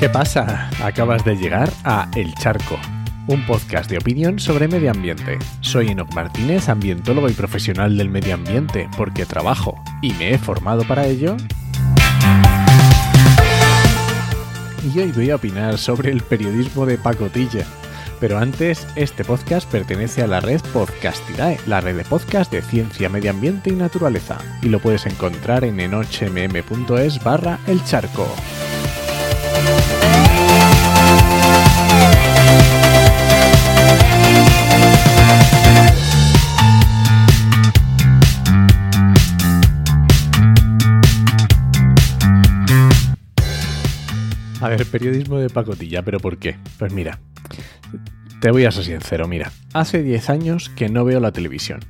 ¿Qué pasa? Acabas de llegar a El Charco, un podcast de opinión sobre medio ambiente. Soy Enoc Martínez, ambientólogo y profesional del medio ambiente, porque trabajo y me he formado para ello. Y hoy voy a opinar sobre el periodismo de pacotilla. Pero antes, este podcast pertenece a la red Podcastidae, la red de podcast de ciencia, medio ambiente y naturaleza, y lo puedes encontrar en enochmm.es barra el charco. A ver, periodismo de pacotilla, ¿pero por qué? Pues mira, te voy a ser sincero, mira, hace 10 años que no veo la televisión.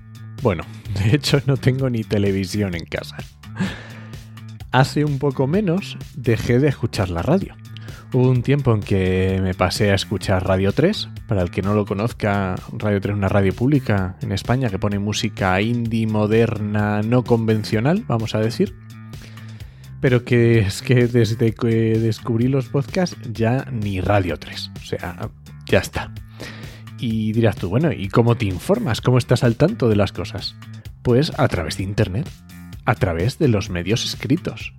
Bueno, de hecho no tengo ni televisión en casa. Hace un poco menos dejé de escuchar la radio. Hubo un tiempo en que me pasé a escuchar Radio 3. Para el que no lo conozca, Radio 3 es una radio pública en España que pone música indie, moderna, no convencional, vamos a decir pero que es que desde que descubrí los podcasts ya ni Radio 3. O sea, ya está. Y dirás tú, bueno, ¿y cómo te informas? ¿Cómo estás al tanto de las cosas? Pues a través de Internet, a través de los medios escritos.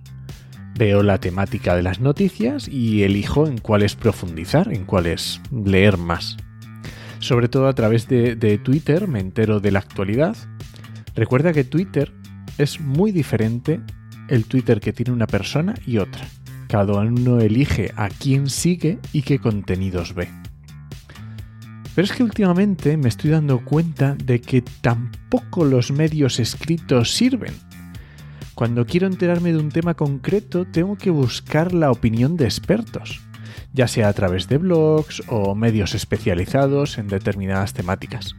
Veo la temática de las noticias y elijo en cuáles profundizar, en cuáles leer más. Sobre todo a través de, de Twitter me entero de la actualidad. Recuerda que Twitter es muy diferente el Twitter que tiene una persona y otra. Cada uno elige a quién sigue y qué contenidos ve. Pero es que últimamente me estoy dando cuenta de que tampoco los medios escritos sirven. Cuando quiero enterarme de un tema concreto, tengo que buscar la opinión de expertos, ya sea a través de blogs o medios especializados en determinadas temáticas.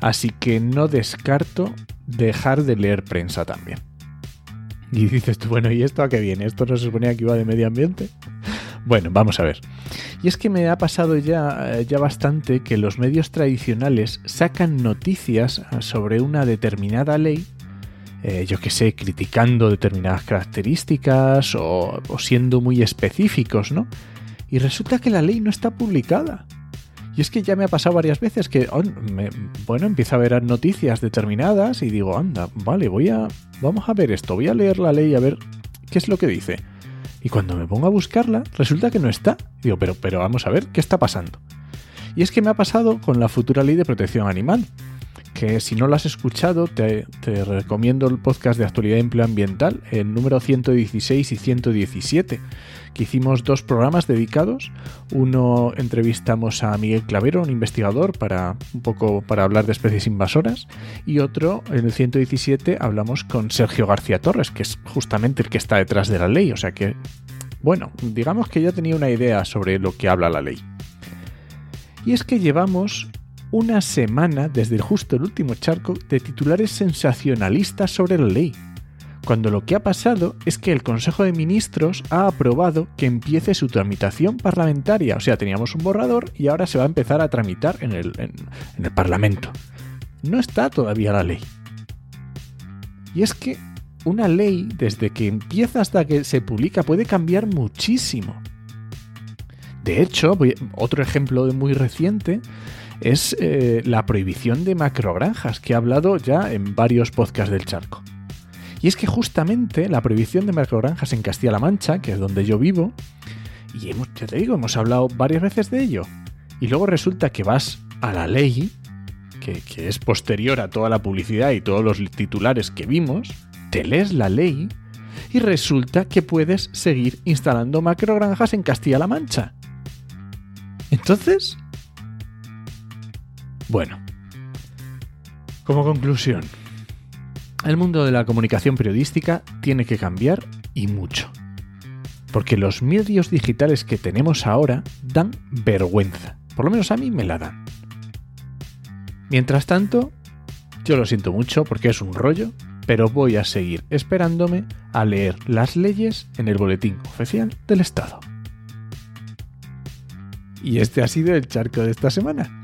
Así que no descarto dejar de leer prensa también. Y dices tú, bueno, ¿y esto a qué viene? ¿Esto no se suponía que iba de medio ambiente? Bueno, vamos a ver. Y es que me ha pasado ya, ya bastante que los medios tradicionales sacan noticias sobre una determinada ley, eh, yo que sé, criticando determinadas características o siendo muy específicos, ¿no? Y resulta que la ley no está publicada. Y es que ya me ha pasado varias veces que, me, bueno, empiezo a ver noticias determinadas y digo, anda, vale, voy a, vamos a ver esto, voy a leer la ley a ver qué es lo que dice. Y cuando me pongo a buscarla, resulta que no está. Digo, pero, pero vamos a ver, ¿qué está pasando? Y es que me ha pasado con la futura ley de protección animal que si no lo has escuchado, te, recomiendo el podcast de actualidad y empleo ambiental, el número 116 y 117, que hicimos dos programas dedicados. Uno entrevistamos a Miguel Clavero, un investigador, para un poco para hablar de especies invasoras, y otro, en el 117, hablamos con Sergio García Torres, que es justamente el que está detrás de la ley. O sea que, bueno, digamos que ya tenía una idea sobre lo que habla la ley. Y es que llevamos una semana desde justo el último charco de titulares sensacionalistas sobre la ley, cuando lo que ha pasado es que el Consejo de Ministros ha aprobado que empiece su tramitación parlamentaria. O sea, teníamos un borrador y ahora se va a empezar a tramitar en el, en, el Parlamento. No está todavía la ley. Y es que una ley, desde que empieza hasta que se publica, puede cambiar muchísimo. De hecho, otro ejemplo muy reciente es eh, la prohibición de macrogranjas, que he hablado ya en varios podcasts del charco. Y es que justamente la prohibición de macrogranjas en Castilla-La Mancha, que es donde yo vivo, y ya te digo, hemos hablado varias veces de ello, y luego resulta que vas a la ley, que, que es posterior a toda la publicidad y todos los titulares que vimos, te lees la ley y resulta que puedes seguir instalando macrogranjas en Castilla-La Mancha. Entonces, bueno, como conclusión, el mundo de la comunicación periodística tiene que cambiar y mucho. Porque los medios digitales que tenemos ahora dan vergüenza. Por lo menos a mí me la dan. Mientras tanto, yo lo siento mucho porque es un rollo, pero voy a seguir esperándome a leer las leyes en el boletín oficial del Estado. Y este ha sido el charco de esta semana.